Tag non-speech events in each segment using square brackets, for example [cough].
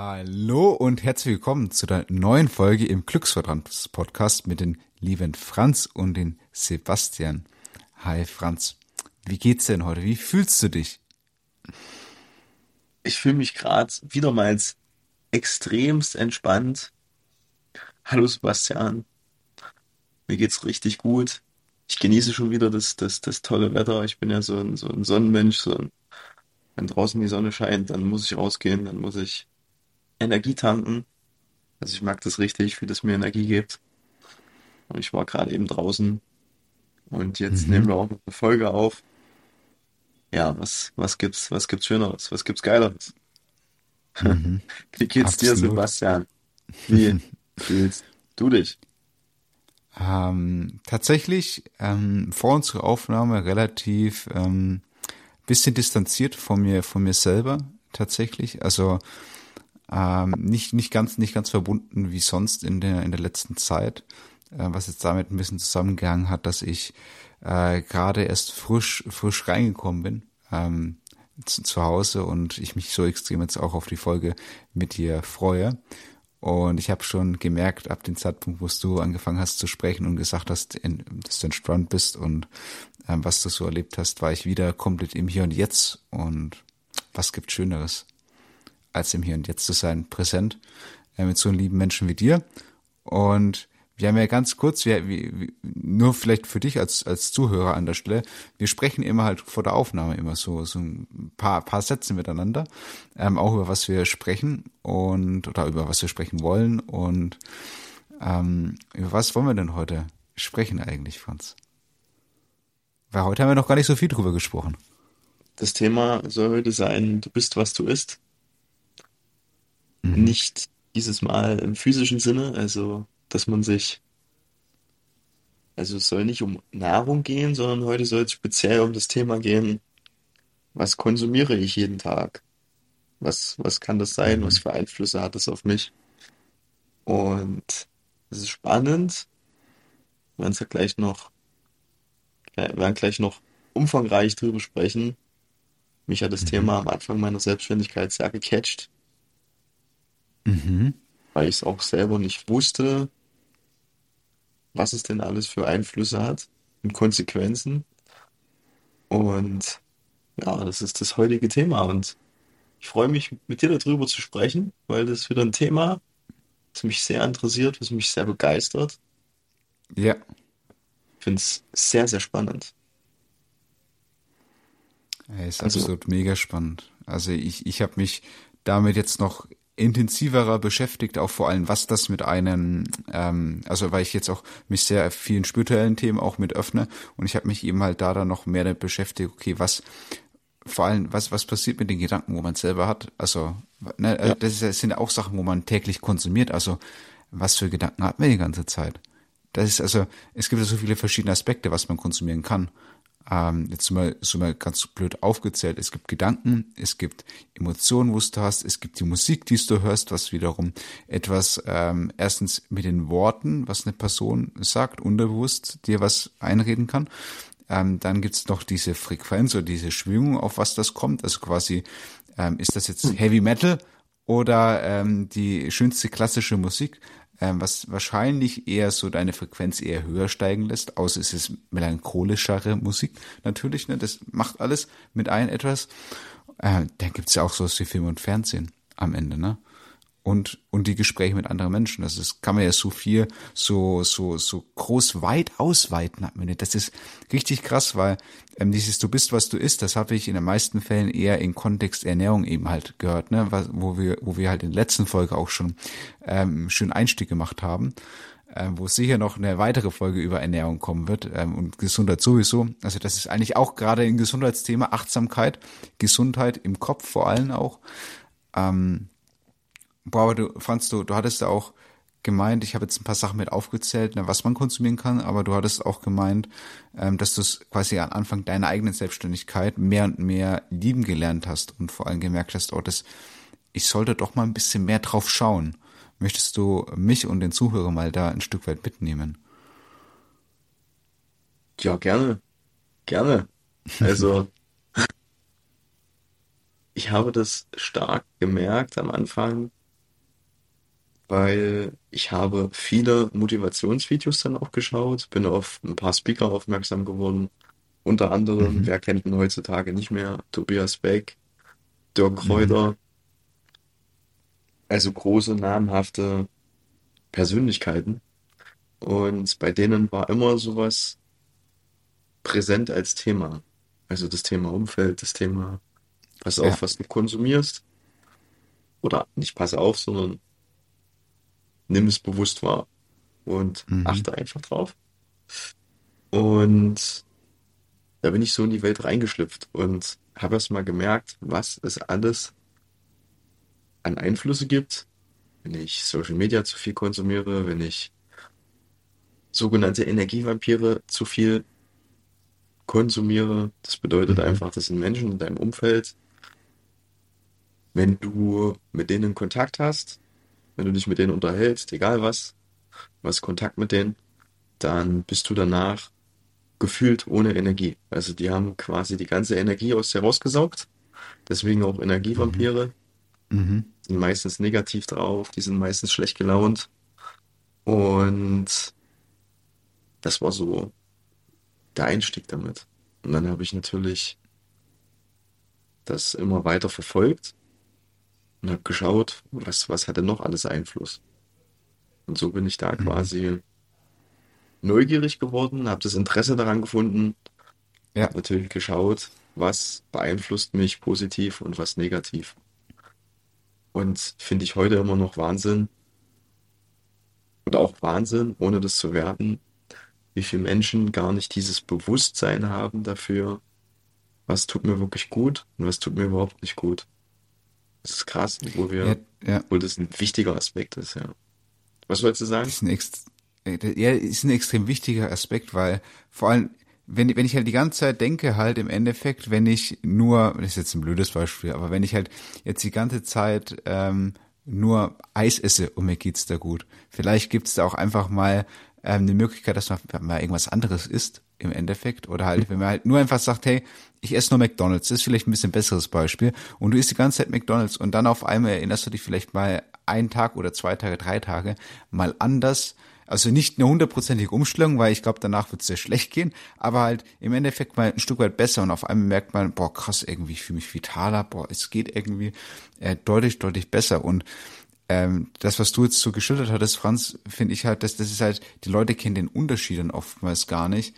Hallo und herzlich willkommen zu der neuen Folge im Glücksvertrand Podcast mit den lieben Franz und den Sebastian. Hi Franz, wie geht's denn heute? Wie fühlst du dich? Ich fühle mich gerade wiedermals extremst entspannt. Hallo Sebastian, mir geht's richtig gut. Ich genieße schon wieder das, das, das tolle Wetter. Ich bin ja so ein, so ein Sonnenmensch. So ein, wenn draußen die Sonne scheint, dann muss ich rausgehen, dann muss ich Energie tanken. Also ich mag das richtig, wie das mir Energie gibt. Und ich war gerade eben draußen und jetzt nehmen Mhm. wir auch eine Folge auf. Ja, was, was gibt's, was gibt's Schöneres? Was gibt's Geileres? Mhm. [laughs] Wie geht's dir, Absolut. Sebastian? Wie [laughs] fühlst du dich? Ähm, tatsächlich ähm, vor unserer Aufnahme relativ ähm, bisschen distanziert von mir, von mir selber tatsächlich. Also ähm, nicht nicht ganz nicht ganz verbunden wie sonst in der in der letzten Zeit, äh, was jetzt damit ein bisschen zusammengehangen hat, dass ich äh, gerade erst frisch frisch reingekommen bin ähm, zu, zu Hause und ich mich so extrem jetzt auch auf die Folge mit dir freue. Und ich habe schon gemerkt, ab dem Zeitpunkt, wo du angefangen hast zu sprechen und gesagt hast, dass du entspannt bist und ähm, was du so erlebt hast, war ich wieder komplett im Hier und Jetzt. Und was gibt Schöneres, als im Hier und Jetzt zu sein, präsent äh, mit so einem lieben Menschen wie dir. Und wir haben ja ganz kurz, wir, wir, nur vielleicht für dich als, als Zuhörer an der Stelle, wir sprechen immer halt vor der Aufnahme immer so, so ein paar, paar Sätze miteinander, ähm, auch über was wir sprechen und oder über was wir sprechen wollen. Und ähm, über was wollen wir denn heute sprechen eigentlich, Franz? Weil heute haben wir noch gar nicht so viel drüber gesprochen. Das Thema soll heute sein, du bist, was du isst. Mhm. Nicht dieses Mal im physischen Sinne, also dass man sich, also es soll nicht um Nahrung gehen, sondern heute soll es speziell um das Thema gehen, was konsumiere ich jeden Tag? Was, was kann das sein? Was Mhm. für Einflüsse hat das auf mich? Und es ist spannend. Wir werden es ja gleich noch, wir werden gleich noch umfangreich drüber sprechen. Mich hat das Mhm. Thema am Anfang meiner Selbstständigkeit sehr gecatcht, Mhm. weil ich es auch selber nicht wusste, was es denn alles für Einflüsse hat und Konsequenzen. Und ja, das ist das heutige Thema. Und ich freue mich, mit dir darüber zu sprechen, weil das ist wieder ein Thema, das mich sehr interessiert, was mich sehr begeistert. Ja, Ich finde es sehr, sehr spannend. er ist Also, absolut mega spannend. Also ich, ich habe mich damit jetzt noch intensiverer beschäftigt, auch vor allem, was das mit einem, ähm, also weil ich jetzt auch mich sehr vielen spirituellen Themen auch mit öffne und ich habe mich eben halt da dann noch mehr damit beschäftigt, okay, was vor allem, was, was passiert mit den Gedanken, wo man selber hat? Also, ne, ja, äh, das ist, das sind ja auch Sachen, wo man täglich konsumiert. Also, was für Gedanken hat man die ganze Zeit? Das ist also, es gibt ja so viele verschiedene Aspekte, was man konsumieren kann. Ähm, jetzt mal so mal ganz blöd aufgezählt. Es gibt Gedanken, es gibt Emotionen, wo du hast, es gibt die Musik, die du hörst, was wiederum etwas ähm, erstens mit den Worten, was eine Person sagt, unterbewusst dir was einreden kann. Ähm, dann gibt's noch diese Frequenz oder diese Schwingung, auf was das kommt. Also quasi, ähm, ist das jetzt Heavy Metal oder ähm, die schönste klassische Musik, was wahrscheinlich eher so deine Frequenz eher höher steigen lässt, außer es ist melancholischere Musik natürlich, ne? Das macht alles mit ein etwas. Äh, dann gibt's ja auch so wie Film und Fernsehen am Ende, ne? Und und die Gespräche mit anderen Menschen. Das ist, kann man ja so viel, so so so groß weit ausweiten. am Ende. Das ist richtig krass, weil ähm, dieses Du bist, was du isst, das habe ich in den meisten Fällen eher in Kontext Ernährung eben halt gehört, ne, was, wo wir wo wir halt in der letzten Folge auch schon ähm, schön Einstieg gemacht haben. Ähm, wo sicher noch eine weitere Folge über Ernährung kommen wird ähm, und Gesundheit sowieso. Also das ist eigentlich auch gerade ein Gesundheitsthema, Achtsamkeit, Gesundheit im Kopf vor allem auch. Ähm, Boah, aber du, Franz, du, du hattest ja auch gemeint, ich habe jetzt ein paar Sachen mit aufgezählt, ne, was man konsumieren kann, aber du hattest auch gemeint, ähm, dass du es quasi am Anfang deiner eigenen Selbstständigkeit mehr und mehr lieben gelernt hast und vor allem gemerkt hast, oh, das, ich sollte doch mal ein bisschen mehr drauf schauen. Möchtest du mich und den Zuhörer mal da ein Stück weit mitnehmen? ja, gerne, gerne. Also, [laughs] ich habe das stark gemerkt am Anfang, weil ich habe viele Motivationsvideos dann auch geschaut, bin auf ein paar Speaker aufmerksam geworden. Unter anderem, Mhm. wer kennt ihn heutzutage nicht mehr? Tobias Beck, Dirk Mhm. Kräuter, also große, namhafte Persönlichkeiten. Und bei denen war immer sowas präsent als Thema. Also das Thema Umfeld, das Thema, pass Ja. auf, was du konsumierst. Oder nicht pass auf, sondern nimm es bewusst wahr und Mhm. achte einfach drauf. Und da bin ich so in die Welt reingeschlüpft und habe erst mal gemerkt, was es alles an Einflüsse gibt, wenn ich Social Media zu viel konsumiere, wenn ich sogenannte Energievampire zu viel konsumiere. Das bedeutet Mhm. einfach, das sind Menschen in deinem Umfeld. Wenn du mit denen Kontakt hast, wenn du dich mit denen unterhältst, egal was, du hast Kontakt mit denen, dann bist du danach gefühlt ohne Energie. Also die haben quasi die ganze Energie aus dir rausgesaugt. Deswegen auch Mhm. Energievampire. Mhm. Sind meistens negativ drauf, die sind meistens schlecht gelaunt. Und das war so der Einstieg damit. Und dann habe ich natürlich das immer weiter verfolgt und habe geschaut, was, was hat denn noch alles Einfluss. Und so bin ich da Mhm. quasi neugierig geworden, habe das Interesse daran gefunden, Ja. natürlich geschaut, was beeinflusst mich positiv und was negativ. Und finde ich heute immer noch Wahnsinn oder auch Wahnsinn, ohne das zu werten, wie viele Menschen gar nicht dieses Bewusstsein haben dafür, was tut mir wirklich gut und was tut mir überhaupt nicht gut. Das ist krass, wo Ja, wir, ja. obwohl das ein wichtiger Aspekt ist, ja. Was wolltest du sagen? Das ist ein, ext äh, ja, ist ein extrem wichtiger Aspekt, weil vor allem, wenn, wenn ich halt die ganze Zeit denke, halt im Endeffekt, wenn ich nur, das ist jetzt ein blödes Beispiel, aber wenn ich halt jetzt die ganze Zeit ähm, nur Eis esse und mir geht's da gut, vielleicht gibt's da auch einfach mal ähm, eine Möglichkeit, dass man mal irgendwas anderes isst im Endeffekt oder halt, wenn man halt nur einfach sagt, hey, ich esse nur McDonald's, das ist vielleicht ein bisschen besseres Beispiel und du isst die ganze Zeit McDonald's und dann auf einmal erinnerst du dich vielleicht mal einen Tag oder zwei Tage, drei Tage mal anders also nicht eine hundertprozentige Umstellung, weil ich glaube, danach wird es sehr schlecht gehen, aber halt im Endeffekt mal ein Stück weit besser und auf einmal merkt man, boah, krass, irgendwie, ich fühle mich vitaler, boah, es geht irgendwie äh, deutlich, deutlich besser. Und ähm, das, was du jetzt so geschildert hattest, Franz, finde ich halt, dass das ist halt, die Leute kennen den Unterschied dann oftmals gar nicht.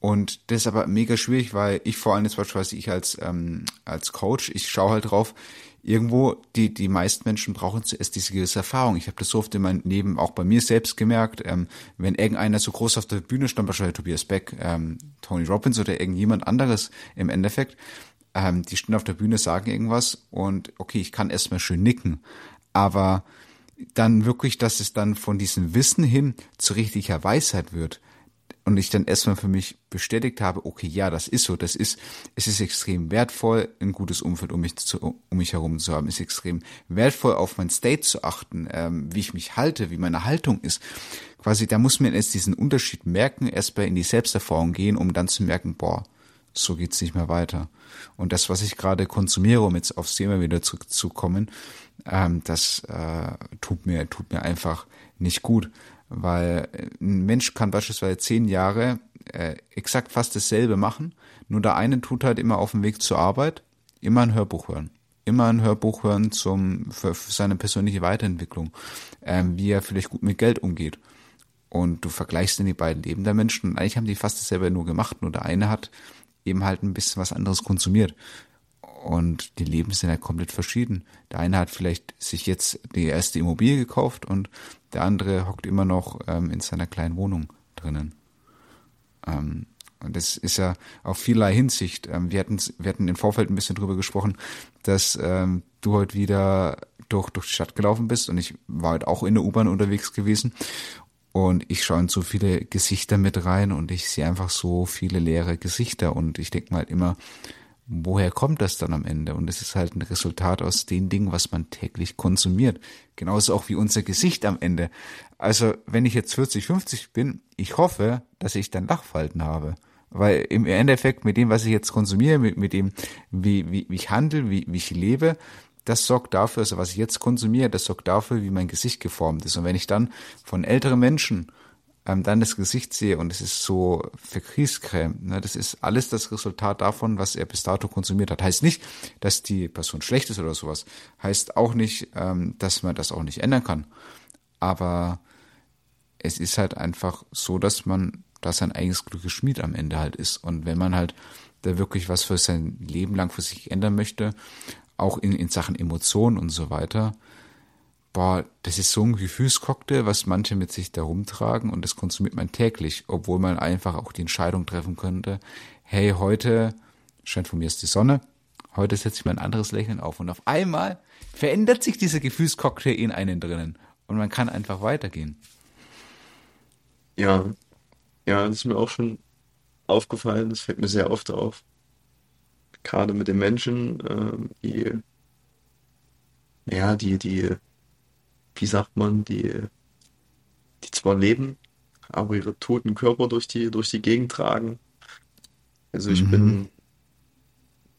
Und das ist aber mega schwierig, weil ich vor allem jetzt beispielsweise ich als ähm, als Coach, ich schaue halt drauf, irgendwo die die meisten Menschen brauchen zuerst diese gewisse Erfahrung. Ich habe das so oft in meinem Leben auch bei mir selbst gemerkt, ähm, wenn irgendeiner so groß auf der Bühne stand, beispielsweise Tobias Beck, ähm, Tony Robbins oder irgendjemand anderes im Endeffekt, ähm, die stehen auf der Bühne, sagen irgendwas und okay, ich kann erstmal schön nicken, aber dann wirklich, dass es dann von diesem Wissen hin zu richtiger Weisheit wird und ich dann erstmal für mich bestätigt habe, okay, ja, das ist so, das ist, es ist extrem wertvoll, ein gutes Umfeld um mich, zu, um mich herum zu haben, es ist extrem wertvoll, auf mein State zu achten, ähm, wie ich mich halte, wie meine Haltung ist. Quasi, da muss man erst diesen Unterschied merken, erstmal in die Selbsterfahrung gehen, um dann zu merken, boah, so geht's nicht mehr weiter. Und das, was ich gerade konsumiere, um jetzt aufs Thema wieder zurückzukommen, ähm, das äh, tut mir tut mir einfach nicht gut, weil ein Mensch kann beispielsweise zehn Jahre äh, exakt fast dasselbe machen, nur der eine tut halt immer auf dem Weg zur Arbeit immer ein Hörbuch hören immer ein Hörbuch hören zum für, für seine persönliche Weiterentwicklung, ähm, wie er vielleicht gut mit Geld umgeht. Und du vergleichst dann die beiden Leben der Menschen und eigentlich haben die fast dasselbe nur gemacht, nur der eine hat eben halt ein bisschen was anderes konsumiert. Und die Leben sind ja komplett verschieden. Der eine hat vielleicht sich jetzt die erste Immobilie gekauft und der andere hockt immer noch ähm, in seiner kleinen Wohnung drinnen. Ähm, und das ist ja auf vielerlei Hinsicht. Ähm, wir, hatten, wir hatten im Vorfeld ein bisschen drüber gesprochen, dass ähm, du heute wieder durch, durch die Stadt gelaufen bist und ich war heute auch in der U-Bahn unterwegs gewesen. Und ich schaue in so viele Gesichter mit rein und ich sehe einfach so viele leere Gesichter und ich denke mal immer, woher kommt das dann am Ende? Und es ist halt ein Resultat aus den Dingen, was man täglich konsumiert. Genauso auch wie unser Gesicht am Ende. Also, wenn ich jetzt 40, 50 bin, ich hoffe, dass ich dann Lachfalten habe. Weil im Endeffekt mit dem, was ich jetzt konsumiere, mit, mit dem, wie, wie, wie ich handle, wie, wie ich lebe, das sorgt dafür, also was ich jetzt konsumiere, das sorgt dafür, wie mein Gesicht geformt ist. Und wenn ich dann von älteren Menschen ähm, dann das Gesicht sehe und es ist so Verkriescreme, ne, das ist alles das Resultat davon, was er bis dato konsumiert hat. Heißt nicht, dass die Person schlecht ist oder sowas. Heißt auch nicht, ähm, dass man das auch nicht ändern kann. Aber es ist halt einfach so, dass man da sein eigenes Glück geschmied am Ende halt ist. Und wenn man halt da wirklich was für sein Leben lang für sich ändern möchte, auch in, in Sachen Emotionen und so weiter, boah, das ist so ein Gefühlscocktail, was manche mit sich da rumtragen und das konsumiert man täglich, obwohl man einfach auch die Entscheidung treffen könnte, hey, heute scheint von mir ist die Sonne, heute setze ich mein anderes Lächeln auf und auf einmal verändert sich dieser Gefühlscocktail in einen drinnen und man kann einfach weitergehen. Ja, ja, das ist mir auch schon aufgefallen, das fällt mir sehr oft auf. Gerade mit den Menschen, ähm, die, ja, die, die, wie sagt man, die, die zwar leben, aber ihre toten Körper durch die, durch die Gegend tragen. Also ich Mhm. bin,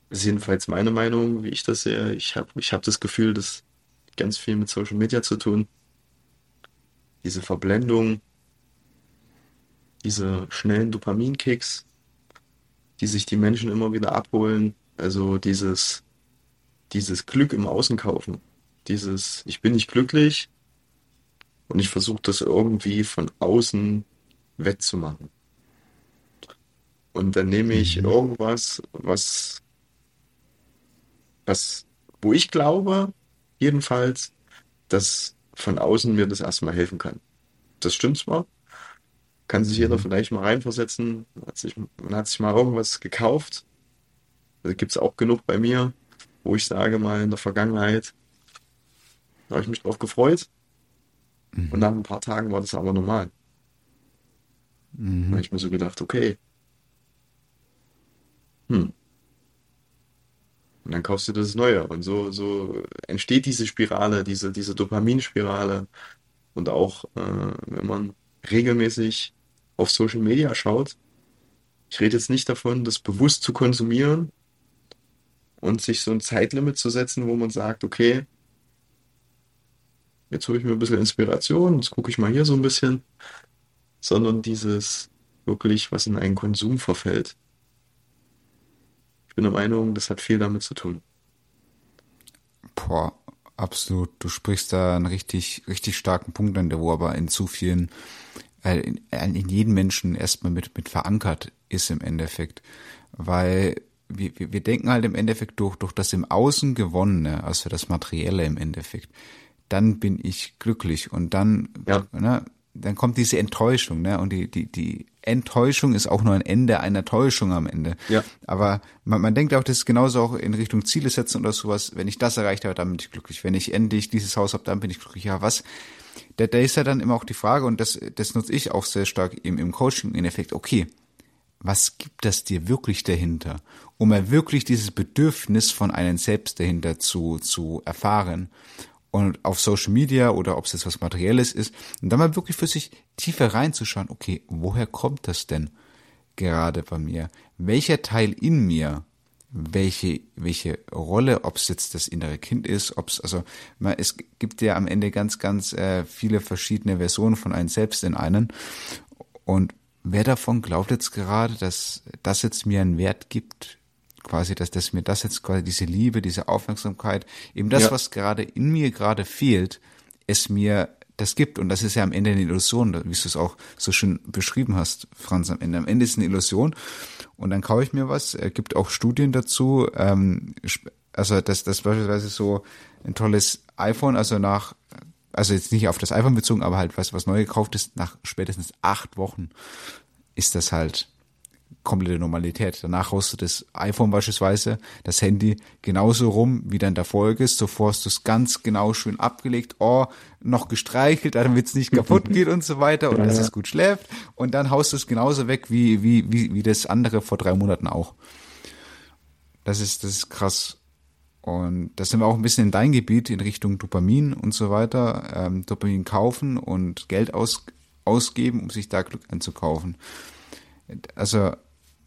ist jedenfalls meine Meinung, wie ich das sehe. Ich habe, ich habe das Gefühl, das hat ganz viel mit Social Media zu tun. Diese Verblendung, diese schnellen Dopaminkicks, die sich die Menschen immer wieder abholen. Also dieses, dieses Glück im Außen kaufen. Dieses, ich bin nicht glücklich und ich versuche das irgendwie von außen wettzumachen. Und dann nehme ich Mhm. irgendwas, was, was, wo ich glaube, jedenfalls, dass von außen mir das erstmal helfen kann. Das stimmt zwar, kann sich jeder Mhm. vielleicht mal reinversetzen. Man hat sich, man hat sich mal irgendwas gekauft. Da gibt es auch genug bei mir, wo ich sage mal in der Vergangenheit, da habe ich mich drauf gefreut und Mhm. nach ein paar Tagen war das aber normal. Da habe Mhm. ich mir so gedacht, okay, hm, und dann kaufst du das Neue. Und so, so entsteht diese Spirale, diese, diese Dopaminspirale. Und auch, äh, wenn man regelmäßig auf Social Media schaut, ich rede jetzt nicht davon, das bewusst zu konsumieren und sich so ein Zeitlimit zu setzen, wo man sagt, okay, jetzt hole ich mir ein bisschen Inspiration, jetzt gucke ich mal hier so ein bisschen, sondern dieses wirklich, was in einen Konsum verfällt. Ich bin der Meinung, das hat viel damit zu tun. Boah, absolut. Du sprichst da einen richtig, richtig starken Punkt an, der wo aber in zu vielen, äh, in, in jedem Menschen erstmal mit, mit verankert ist im Endeffekt. Weil wir, wir wir denken halt im Endeffekt durch, durch das im Außen gewonnene, also das Materielle im Endeffekt, dann bin ich glücklich und dann, Ja, ne, dann kommt diese Enttäuschung, ne? Und die, die, die Enttäuschung ist auch nur ein Ende einer Täuschung am Ende. ja, Aber man, man denkt auch, das ist genauso auch in Richtung Ziele setzen oder sowas. Wenn ich das erreicht habe, dann bin ich glücklich. Wenn ich endlich dieses Haus habe, dann bin ich glücklich. Ja, was? Da, da ist ja dann immer auch die Frage, und das, das nutze ich auch sehr stark im, im Coaching in Effekt. Okay, was gibt das dir wirklich dahinter? Um mal wirklich dieses Bedürfnis von einem selbst dahinter zu, zu erfahren. Und auf Social Media oder ob es jetzt was Materielles ist, und dann mal wirklich für sich tiefer reinzuschauen, okay, woher kommt das denn gerade bei mir? Welcher Teil in mir, welche, welche Rolle, ob es jetzt das innere Kind ist, ob es, also man, es gibt ja am Ende ganz, ganz äh, viele verschiedene Versionen von einem selbst in einen. Und wer davon glaubt jetzt gerade, dass das jetzt mir einen Wert gibt, quasi, dass, dass mir das jetzt quasi diese Liebe, diese Aufmerksamkeit, eben das, ja, was gerade in mir gerade fehlt, es mir das gibt. Und das ist ja am Ende eine Illusion, wie du es auch so schön beschrieben hast, Franz, am Ende. Am Ende ist es eine Illusion. Und dann kaufe ich mir was. Es gibt auch Studien dazu. Ähm, also, dass das beispielsweise so ein tolles iPhone, also nach, also jetzt nicht auf das iPhone bezogen, aber halt was, was neu gekauft ist, nach spätestens acht Wochen ist das halt komplette Normalität. Danach haust du das iPhone beispielsweise, das Handy genauso rum, wie dann der Folge ist. Zuvor hast du es ganz genau schön abgelegt, oh, noch gestreichelt, damit es nicht kaputt [laughs] geht und so weiter und ja, dass ja. es gut schläft. Und dann haust du es genauso weg wie, wie, wie, wie das andere vor drei Monaten auch. Das ist, das ist krass. Und da sind wir auch ein bisschen in dein Gebiet in Richtung Dopamin und so weiter. Ähm, Dopamin kaufen und Geld aus, ausgeben, um sich da Glück einzukaufen. Also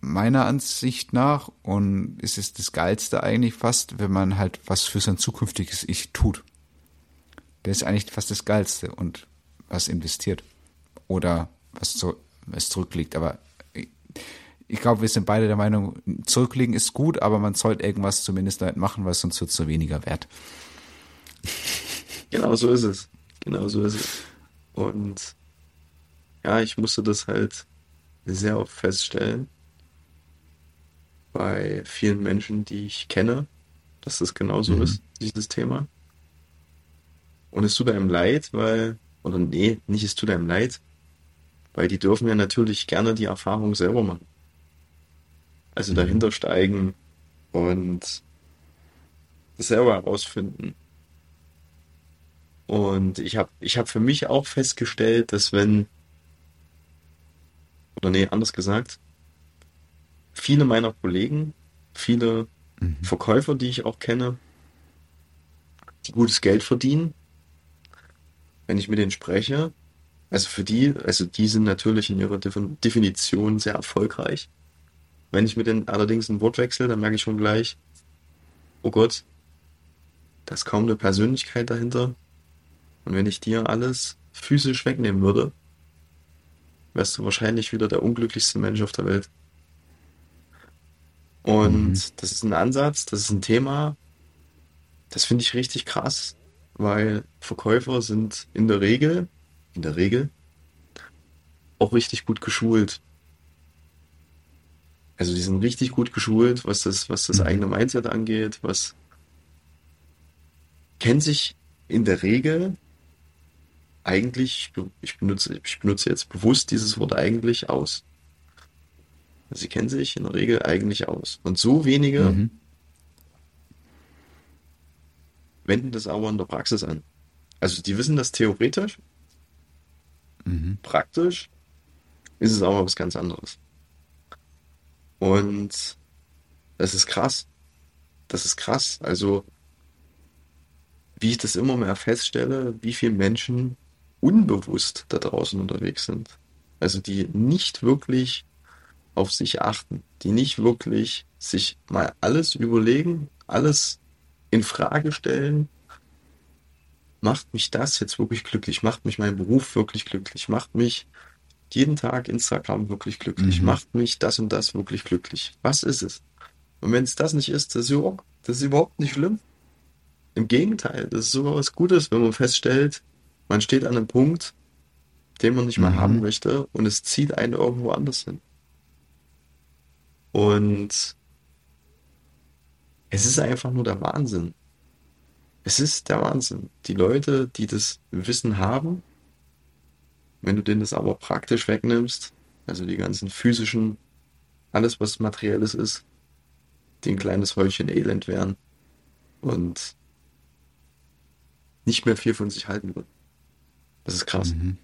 meiner Ansicht nach und ist es das Geilste eigentlich fast, wenn man halt was für sein zukünftiges Ich tut. Der ist eigentlich fast das Geilste und was investiert oder was, zu, was zurückliegt. Aber ich, ich glaube, wir sind beide der Meinung, zurücklegen ist gut, aber man sollte irgendwas zumindest damit machen, weil sonst wird es so weniger wert. Genau so ist es. Genau so ist es. Und ja, ich musste das halt sehr oft feststellen bei vielen Menschen, die ich kenne, dass das genauso mhm. ist, dieses Thema. Und es tut einem leid, weil, oder nee, nicht es tut einem leid, weil die dürfen ja natürlich gerne die Erfahrung selber machen. Also mhm. dahinter steigen und das selber herausfinden. Und ich habe ich hab für mich auch festgestellt, dass wenn, oder nee, anders gesagt, viele meiner Kollegen, viele mhm. Verkäufer, die ich auch kenne, die gutes Geld verdienen, wenn ich mit denen spreche, also für die, also die sind natürlich in ihrer Definition sehr erfolgreich. Wenn ich mit denen allerdings ein Wort wechsle, dann merke ich schon gleich, oh Gott, da ist kaum eine Persönlichkeit dahinter. Und wenn ich dir alles physisch wegnehmen würde, wärst du wahrscheinlich wieder der unglücklichste Mensch auf der Welt. Und mhm. das ist ein Ansatz, das ist ein Thema, das finde ich richtig krass, weil Verkäufer sind in der Regel, in der Regel, auch richtig gut geschult. Also die sind richtig gut geschult, was das, was das mhm. eigene Mindset angeht, was kennen sich in der Regel eigentlich, ich benutze, ich benutze jetzt bewusst dieses Wort eigentlich aus. Sie kennen sich in der Regel eigentlich aus. Und so wenige mhm. wenden das aber in der Praxis an. Also die wissen das theoretisch, mhm. praktisch ist es aber was ganz anderes. Und das ist krass. Das ist krass. Also, wie ich das immer mehr feststelle, wie viele Menschen unbewusst da draußen unterwegs sind. Also die nicht wirklich auf sich achten, die nicht wirklich sich mal alles überlegen, alles in Frage stellen. Macht mich das jetzt wirklich glücklich? Macht mich mein Beruf wirklich glücklich? Macht mich jeden Tag Instagram wirklich glücklich? Mhm. Macht mich das und das wirklich glücklich? Was ist es? Und wenn es das nicht ist, das ist, überhaupt, das ist überhaupt nicht schlimm. Im Gegenteil, das ist sogar was Gutes, wenn man feststellt, man steht an einem Punkt, den man nicht mehr mhm. haben möchte und es zieht einen irgendwo anders hin. Und es ist einfach nur der Wahnsinn. Es ist der Wahnsinn. Die Leute, die das Wissen haben, wenn du denen das aber praktisch wegnimmst, also die ganzen physischen, alles was materielles ist, die ein kleines Häufchen Elend wären und nicht mehr viel von sich halten würden. Das ist krass. Mhm.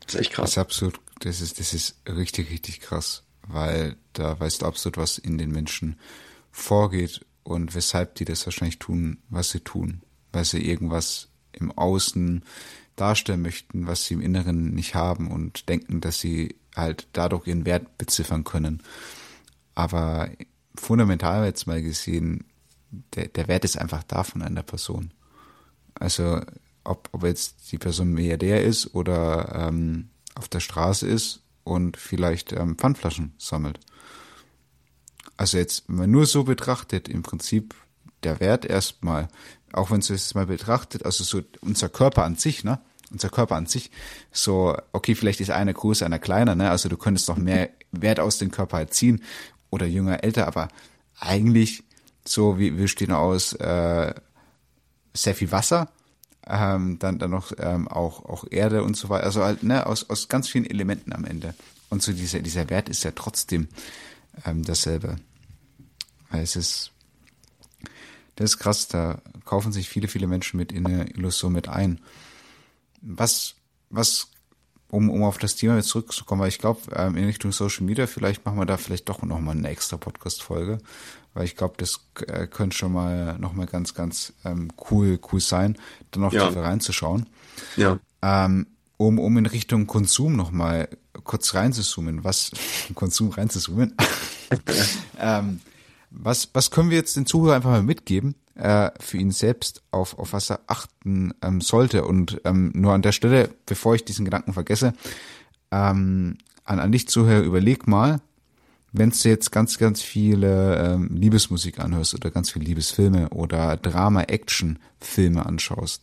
Das ist echt krass. Das ist absolut, das ist, das ist richtig, richtig krass weil da weißt du absolut, was in den Menschen vorgeht und weshalb die das wahrscheinlich tun, was sie tun, weil sie irgendwas im Außen darstellen möchten, was sie im Inneren nicht haben und denken, dass sie halt dadurch ihren Wert beziffern können. Aber fundamental jetzt mal gesehen, der, der Wert ist einfach da von einer Person. Also ob, ob jetzt die Person Milliardär ist oder ähm, auf der Straße ist und vielleicht ähm, Pfandflaschen sammelt. Also jetzt, wenn man nur so betrachtet, im Prinzip der Wert erstmal, auch wenn es mal betrachtet, also so unser Körper an sich, ne? Unser Körper an sich, so, okay, vielleicht ist einer größer, einer kleiner, ne? Also du könntest noch mehr Wert aus dem Körper ziehen oder jünger, älter, aber eigentlich so, wie wir stehen aus äh, sehr viel Wasser, ähm, dann, dann noch ähm, auch, auch Erde und so weiter. Also halt, ne, aus, aus ganz vielen Elementen am Ende. Und so dieser, dieser Wert ist ja trotzdem ähm, dasselbe. Weil es ist, das ist krass, da kaufen sich viele, viele Menschen mit in eine Illusion mit ein. Was, was, um, um auf das Thema jetzt zurückzukommen, weil ich glaube, ähm, in Richtung Social Media, vielleicht machen wir da vielleicht doch nochmal eine extra Podcast-Folge, weil ich glaube, das äh, könnte schon mal noch mal ganz, ganz ähm, cool, cool sein, dann noch ja. tiefer reinzuschauen. Ja. Ähm, um, um in Richtung Konsum noch mal kurz reinzuzoomen, was [laughs] Konsum reinzuzoomen. [laughs] [laughs] ähm, was, was können wir jetzt den Zuhörer einfach mal mitgeben äh, für ihn selbst, auf, auf was er achten ähm, sollte? Und ähm, nur an der Stelle, bevor ich diesen Gedanken vergesse, ähm, an, an dich Zuhörer, überleg mal, wenn du jetzt ganz, ganz viele ähm, Liebesmusik anhörst oder ganz viele Liebesfilme oder Drama-Action-Filme anschaust,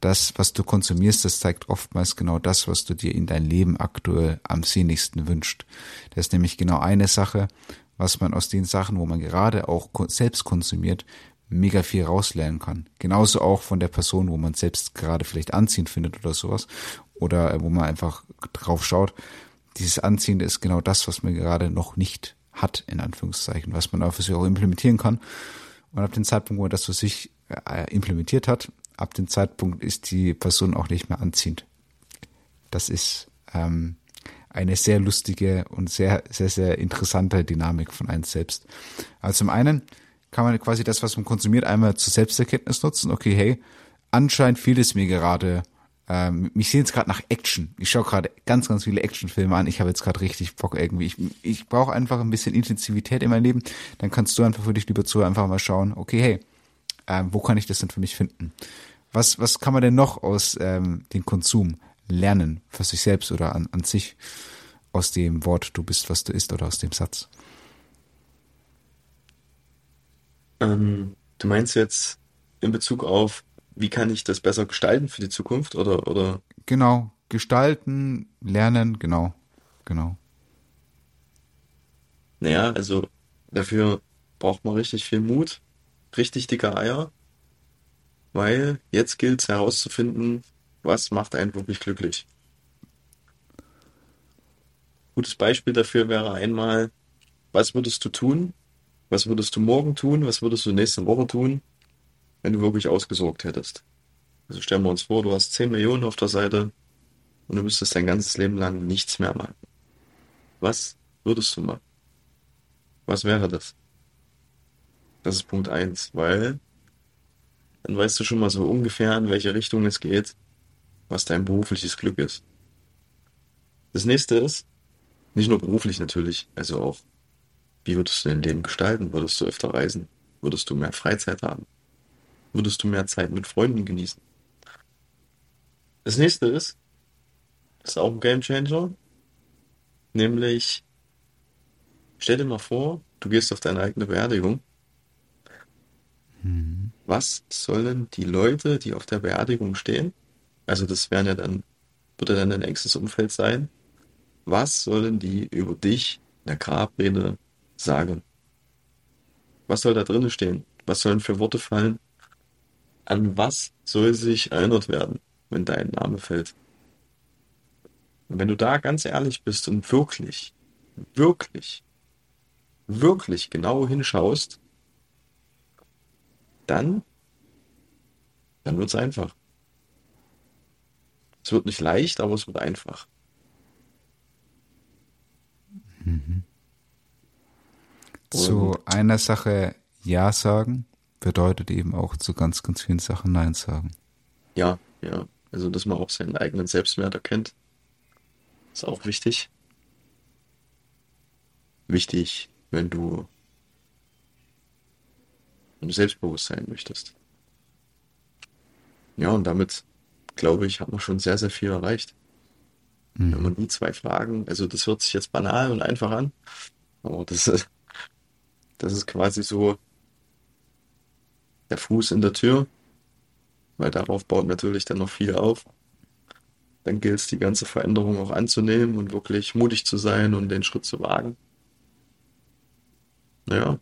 das, was du konsumierst, das zeigt oftmals genau das, was du dir in dein Leben aktuell am sehnlichsten wünscht. Das ist nämlich genau eine Sache, was man aus den Sachen, wo man gerade auch selbst konsumiert, mega viel rauslernen kann. Genauso auch von der Person, wo man selbst gerade vielleicht anziehend findet oder sowas. Oder äh, wo man einfach drauf schaut. Dieses Anziehende ist genau das, was man gerade noch nicht hat, in Anführungszeichen, was man auch für sich auch implementieren kann. Und ab dem Zeitpunkt, wo man das für sich äh, implementiert hat, ab dem Zeitpunkt ist die Person auch nicht mehr anziehend. Das ist ähm, eine sehr lustige und sehr, sehr, sehr interessante Dynamik von einem selbst. Also zum einen kann man quasi das, was man konsumiert, einmal zur Selbsterkenntnis nutzen. Okay, hey, anscheinend fehlt es mir gerade. Ähm, mich sehen jetzt gerade nach Action. Ich schaue gerade ganz, ganz viele Actionfilme an. Ich habe jetzt gerade richtig Bock irgendwie. Ich, ich brauche einfach ein bisschen Intensivität in meinem Leben. Dann kannst du einfach für dich, lieber Zuhörer, einfach mal schauen, okay, hey, ähm, wo kann ich das denn für mich finden? Was, was kann man denn noch aus ähm, dem Konsum lernen für sich selbst oder an, an sich aus dem Wort du bist, was du isst oder aus dem Satz? Ähm, du meinst jetzt in Bezug auf, wie kann ich das besser gestalten für die Zukunft oder, oder? Genau, gestalten, lernen, genau, genau. Naja, also dafür braucht man richtig viel Mut, richtig dicke Eier, weil jetzt gilt es herauszufinden, was macht einen wirklich glücklich. Gutes Beispiel dafür wäre einmal, was würdest du tun? Was würdest du morgen tun? Was würdest du nächste Woche tun, wenn du wirklich ausgesorgt hättest? Also stellen wir uns vor, du hast 10 Millionen auf der Seite und du müsstest dein ganzes Leben lang nichts mehr machen. Was würdest du machen? Was wäre das? Das ist Punkt 1, weil dann weißt du schon mal so ungefähr, in welche Richtung es geht, was dein berufliches Glück ist. Das nächste ist, nicht nur beruflich natürlich, also auch, wie würdest du dein Leben gestalten? Würdest du öfter reisen? Würdest du mehr Freizeit haben? Würdest du mehr Zeit mit Freunden genießen? Das nächste ist, ist auch ein Game Changer, nämlich stell dir mal vor, du gehst auf deine eigene Beerdigung. Mhm. Was sollen die Leute, die auf der Beerdigung stehen, also das wären ja dann, würde dann dein engstes Umfeld sein, was sollen die über dich in der Grabrede sagen? Was soll da drinnen stehen? Was sollen für Worte fallen? An was soll sich erinnert werden, wenn dein Name fällt? Und wenn du da ganz ehrlich bist und wirklich, wirklich, wirklich genau hinschaust, dann, dann wird's einfach. Es wird nicht leicht, aber es wird einfach. Mhm. Zu einer Sache Ja sagen bedeutet eben auch zu ganz, ganz vielen Sachen Nein sagen. Ja, ja. Also, dass man auch seinen eigenen Selbstwert erkennt, ist auch wichtig. Wichtig, wenn du, wenn du selbstbewusst sein möchtest. Ja, und damit, glaube ich, hat man schon sehr, sehr viel erreicht. Mhm. Wenn man die zwei Fragen, also das hört sich jetzt banal und einfach an, aber das ist, das ist quasi so der Fuß in der Tür, weil darauf baut natürlich dann noch viel auf. Dann gilt es, die ganze Veränderung auch anzunehmen und wirklich mutig zu sein und den Schritt zu wagen. Naja.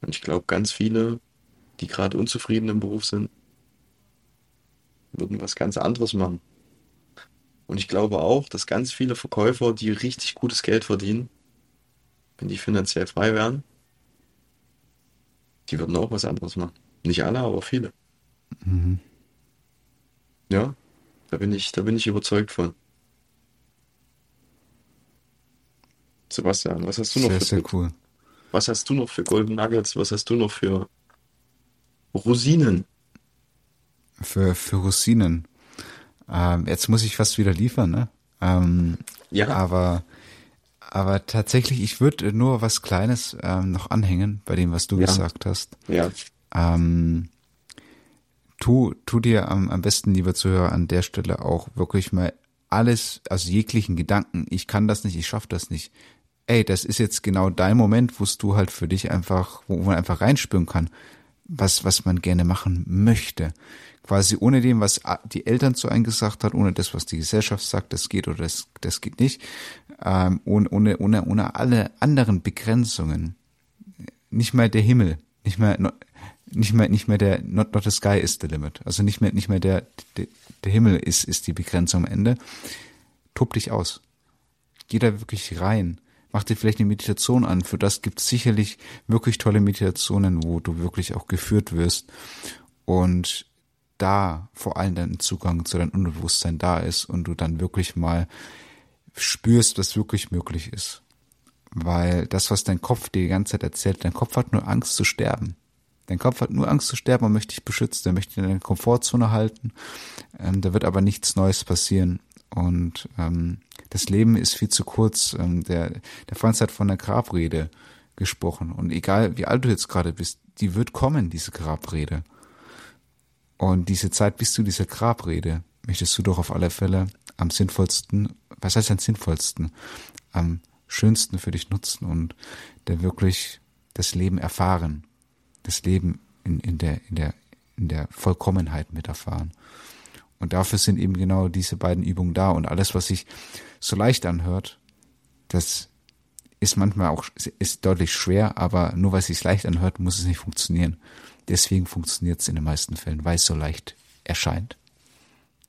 Und ich glaube, ganz viele, die gerade unzufrieden im Beruf sind, würden was ganz anderes machen. Und ich glaube auch, dass ganz viele Verkäufer, die richtig gutes Geld verdienen, wenn die finanziell frei wären, die würden auch was anderes machen. Nicht alle, aber viele. Mhm. Ja, da bin ich, da bin ich überzeugt von. Sebastian, was hast du noch sehr, für sehr cool. Was hast du noch für Golden Nuggets? Was hast du noch für Rosinen? Für, für Rosinen. Ähm, jetzt muss ich fast wieder liefern, ne? Ähm, ja. Aber, aber tatsächlich, ich würde nur was Kleines ähm, noch anhängen bei dem, was du ja. gesagt hast. Ja. Ähm, tu, tu dir am, am besten, lieber Zuhörer, an der Stelle auch wirklich mal alles, also jeglichen Gedanken, ich kann das nicht, ich schaffe das nicht. Ey, das ist jetzt genau dein Moment, wo du halt für dich einfach, wo man einfach reinspüren kann, was, was man gerne machen möchte. Quasi ohne dem, was die Eltern zu einem gesagt hat, ohne das, was die Gesellschaft sagt, das geht oder das, das geht nicht, ähm, ohne, ohne, ohne, alle anderen Begrenzungen. Nicht mal der Himmel, nicht mal, nicht mehr, nicht mehr der, not, not the sky is the limit. Also nicht mehr, nicht mehr der, der, der Himmel ist, ist die Begrenzung am Ende. Tob dich aus. Geh da wirklich rein. Mach dir vielleicht eine Meditation an. Für das gibt es sicherlich wirklich tolle Meditationen, wo du wirklich auch geführt wirst. Und da vor allem dein Zugang zu deinem Unbewusstsein da ist und du dann wirklich mal spürst, was wirklich möglich ist. Weil das, was dein Kopf dir die ganze Zeit erzählt, dein Kopf hat nur Angst zu sterben. Dein Kopf hat nur Angst zu sterben und möchte dich beschützen, er möchte in deiner Komfortzone halten. Ähm, da wird aber nichts Neues passieren. Und ähm, das Leben ist viel zu kurz. Ähm, der, der Franz hat von der Grabrede gesprochen. Und egal wie alt du jetzt gerade bist, die wird kommen, diese Grabrede. Und diese Zeit bis zu dieser Grabrede möchtest du doch auf alle Fälle am sinnvollsten, was heißt am sinnvollsten, am schönsten für dich nutzen und der wirklich das Leben erfahren das Leben in, in, der, in, der, in der Vollkommenheit mit erfahren. Und dafür sind eben genau diese beiden Übungen da. Und alles, was sich so leicht anhört, das ist manchmal auch, ist deutlich schwer, aber nur weil es sich leicht anhört, muss es nicht funktionieren. Deswegen funktioniert es in den meisten Fällen, weil es so leicht erscheint.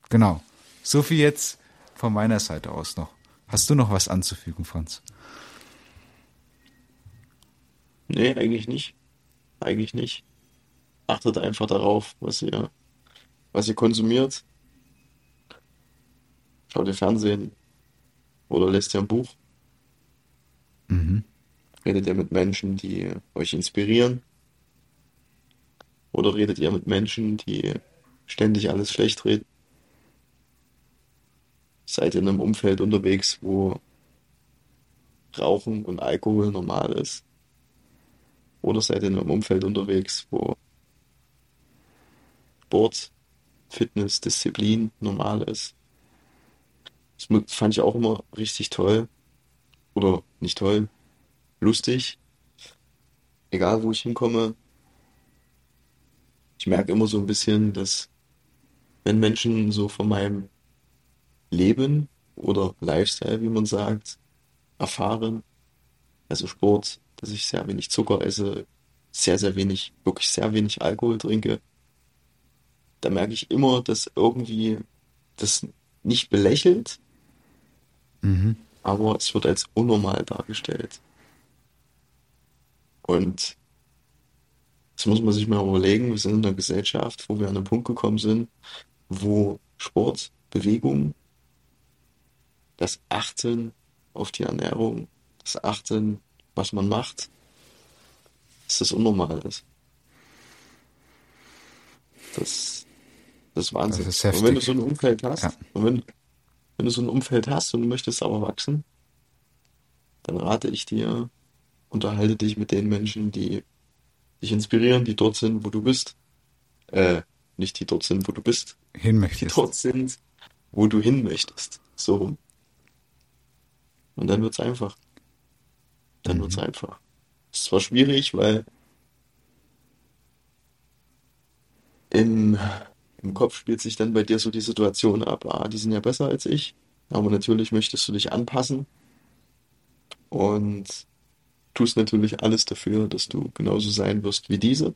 Genau. So viel jetzt von meiner Seite aus noch. Hast du noch was anzufügen, Franz? Nee, eigentlich nicht. Eigentlich nicht. Achtet einfach darauf, was ihr, was ihr konsumiert. Schaut ihr Fernsehen oder lest ihr ein Buch. Mhm. Redet ihr mit Menschen, die euch inspirieren? Oder redet ihr mit Menschen, die ständig alles schlecht reden? Seid ihr in einem Umfeld unterwegs, wo Rauchen und Alkohol normal ist? Oder seid ihr in einem Umfeld unterwegs, wo Sport, Fitness, Disziplin normal ist? Das fand ich auch immer richtig toll. Oder nicht toll, lustig. Egal wo ich hinkomme. Ich merke immer so ein bisschen, dass wenn Menschen so von meinem Leben oder Lifestyle, wie man sagt, erfahren, also Sport, dass ich sehr wenig Zucker esse, sehr, sehr wenig, wirklich sehr wenig Alkohol trinke, da merke ich immer, dass irgendwie das nicht belächelt, mhm. aber es wird als unnormal dargestellt. Und das muss man sich mal überlegen. Wir sind in einer Gesellschaft, wo wir an einen Punkt gekommen sind, wo Sport, Bewegung, das Achten auf die Ernährung, das Achten was man macht, dass das unnormal ist. Das, das ist Wahnsinn. Das ist und wenn du so ein Umfeld hast, ja. und wenn, wenn du so ein Umfeld hast und du möchtest aber wachsen, dann rate ich dir, unterhalte dich mit den Menschen, die dich inspirieren, die dort sind, wo du bist. Äh, nicht die dort sind, wo du bist. Hin möchtest. Die dort sind, wo du hin möchtest. So rum. Und dann wird's einfach dann mhm. wird es einfach. Es ist zwar schwierig, weil im, im Kopf spielt sich dann bei dir so die Situation ab, ah, die sind ja besser als ich, aber natürlich möchtest du dich anpassen und tust natürlich alles dafür, dass du genauso sein wirst wie diese.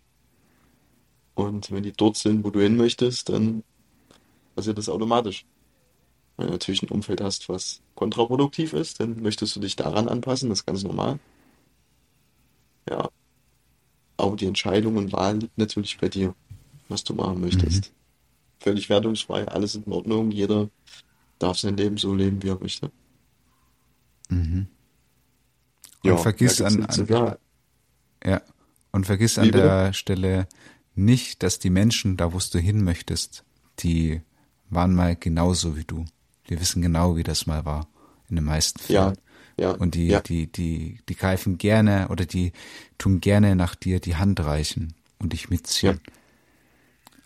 Und wenn die dort sind, wo du hin möchtest, dann passiert das automatisch. Wenn du natürlich ein Umfeld hast, was kontraproduktiv ist, dann möchtest du dich daran anpassen, das ist ganz normal. Ja. Aber die Entscheidung und Wahl liegt natürlich bei dir, was du machen möchtest. Mhm. Völlig wertungsfrei, alles in Ordnung, jeder darf sein Leben so leben, wie er möchte. Mhm. Und ja, vergiss an, an ja, und vergiss an der Stelle nicht, dass die Menschen, da wo du hin möchtest, die waren mal genauso wie du. die wissen genau, wie das mal war. In den meisten Fällen. Ja, ja, Und die, ja, die, die, die greifen gerne oder die tun gerne nach dir die Hand reichen und dich mitziehen.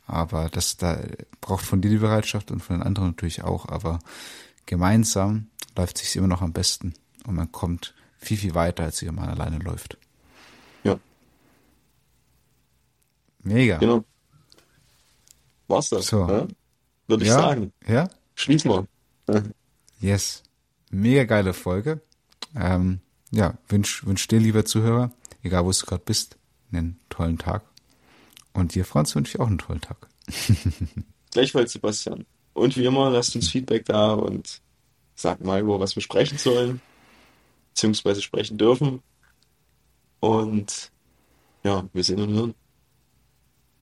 Aber das da braucht von dir die Bereitschaft und von den anderen natürlich auch. Aber gemeinsam läuft sich's immer noch am besten und man kommt viel, viel weiter, als wenn man alleine läuft. ja, Mega. genau. War's das? So. Ja? Würde ich Ja, sagen. ja, Schließen wir. Ja. yes. Mega geile Folge. Ähm, ja, wünsch, wünsch dir, lieber Zuhörer, egal wo du gerade bist, einen tollen Tag. Und dir, Franz, wünsche ich auch einen tollen Tag. [laughs] Gleichfalls, Sebastian. Und wie immer, lasst uns Feedback da und sagt mal, über was wir sprechen sollen, beziehungsweise sprechen dürfen. Und ja, wir sehen und hören.